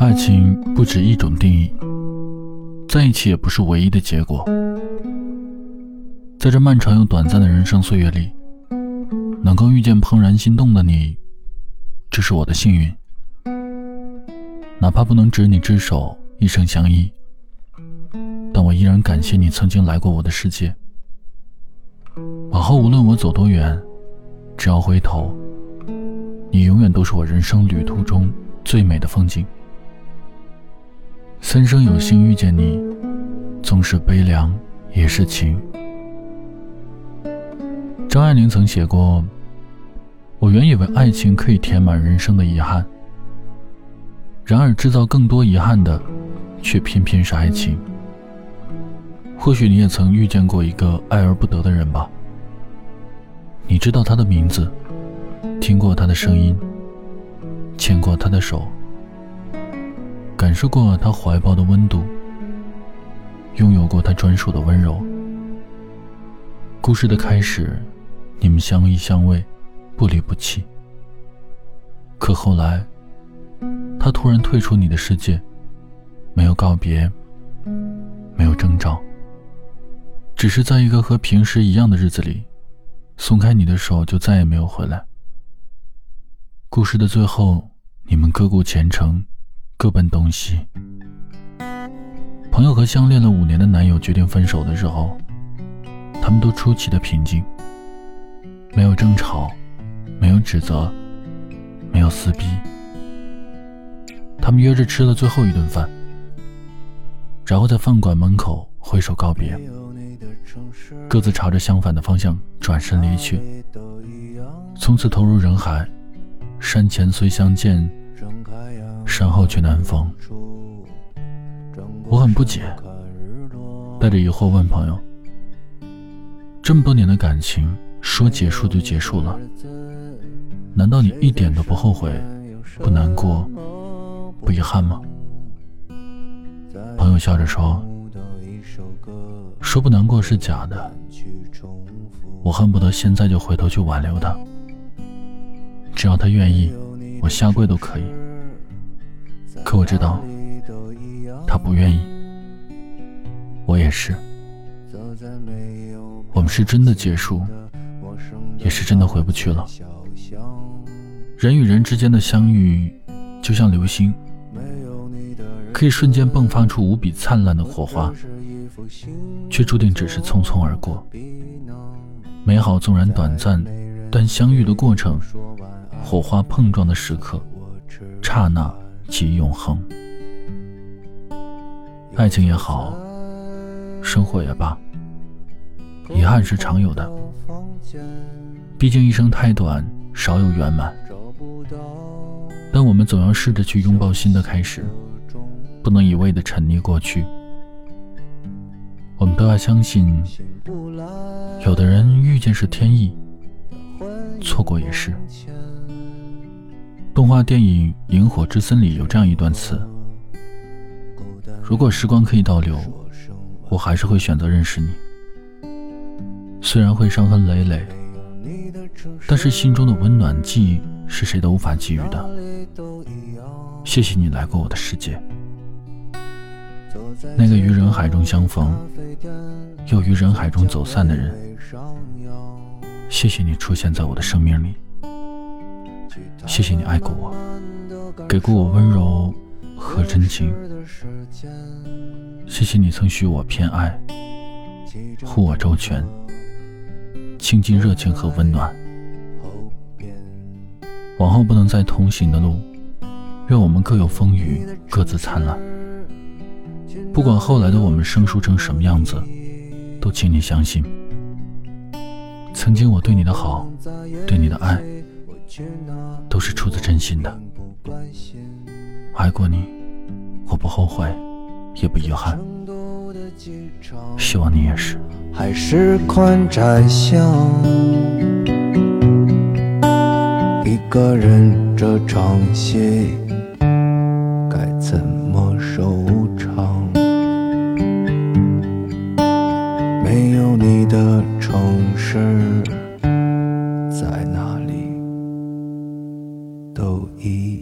爱情不止一种定义，在一起也不是唯一的结果。在这漫长又短暂的人生岁月里，能够遇见怦然心动的你，这是我的幸运。哪怕不能执你之手，一生相依，但我依然感谢你曾经来过我的世界。往后无论我走多远，只要回头，你永远都是我人生旅途中最美的风景。三生有幸遇见你，纵使悲凉也是情。张爱玲曾写过：“我原以为爱情可以填满人生的遗憾，然而制造更多遗憾的，却偏偏是爱情。”或许你也曾遇见过一个爱而不得的人吧？你知道他的名字，听过他的声音，牵过他的手。感受过他怀抱的温度，拥有过他专属的温柔。故事的开始，你们相依相偎，不离不弃。可后来，他突然退出你的世界，没有告别，没有征兆，只是在一个和平时一样的日子里，松开你的手，就再也没有回来。故事的最后，你们各顾前程。各奔东西。朋友和相恋了五年的男友决定分手的时候，他们都出奇的平静，没有争吵，没有指责，没有撕逼。他们约着吃了最后一顿饭，然后在饭馆门口挥手告别，各自朝着相反的方向转身离去，从此投入人海。山前虽相见。山后去南方，我很不解，带着疑惑问朋友：“这么多年的感情，说结束就结束了，难道你一点都不后悔、不难过、不遗憾吗？”朋友笑着说：“说不难过是假的，我恨不得现在就回头去挽留他，只要他愿意，我下跪都可以。”可我知道，他不愿意，我也是。我们是真的结束，也是真的回不去了。人与人之间的相遇，就像流星，可以瞬间迸发出无比灿烂的火花，却注定只是匆匆而过。美好纵然短暂，但相遇的过程，火花碰撞的时刻，刹那。及永恒，爱情也好，生活也罢，遗憾是常有的。毕竟一生太短，少有圆满。但我们总要试着去拥抱新的开始，不能一味的沉溺过去。我们都要相信，有的人遇见是天意，错过也是。动画电影《萤火之森》里有这样一段词：“如果时光可以倒流，我还是会选择认识你。虽然会伤痕累累，但是心中的温暖记忆是谁都无法给予的。谢谢你来过我的世界，那个于人海中相逢，又于人海中走散的人。谢谢你出现在我的生命里。”谢谢你爱过我，给过我温柔和真情。谢谢你曾许我偏爱，护我周全，倾尽热情和温暖。往后不能再同行的路，愿我们各有风雨，各自灿烂。不管后来的我们生疏成什么样子，都请你相信，曾经我对你的好，对你的爱。都是出自真心的，爱过你，我不后悔，也不遗憾。希望你也是。还是宽窄巷，一个人这场戏该怎么收场？没有你的城市。都一样。